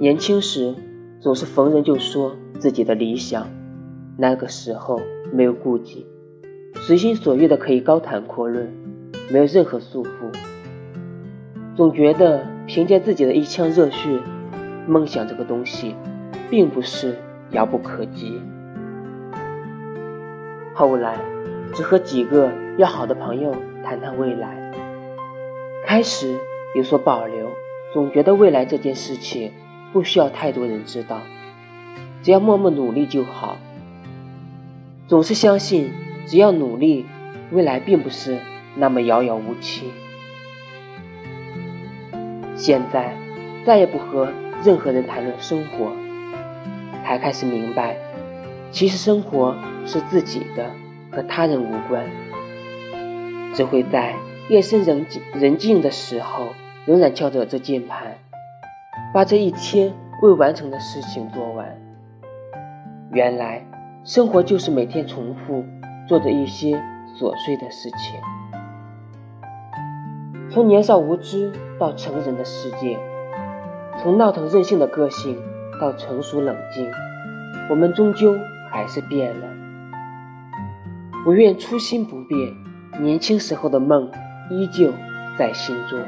年轻时总是逢人就说自己的理想，那个时候没有顾忌，随心所欲的可以高谈阔论，没有任何束缚。总觉得凭借自己的一腔热血，梦想这个东西，并不是遥不可及。后来，只和几个要好的朋友谈谈未来，开始有所保留，总觉得未来这件事情不需要太多人知道，只要默默努力就好。总是相信，只要努力，未来并不是那么遥遥无期。现在再也不和任何人谈论生活，才开始明白，其实生活是自己的，和他人无关。只会在夜深人静人静的时候，仍然敲着这键盘，把这一天未完成的事情做完。原来，生活就是每天重复做着一些琐碎的事情。从年少无知到成人的世界，从闹腾任性的个性到成熟冷静，我们终究还是变了。我愿初心不变，年轻时候的梦依旧在心中。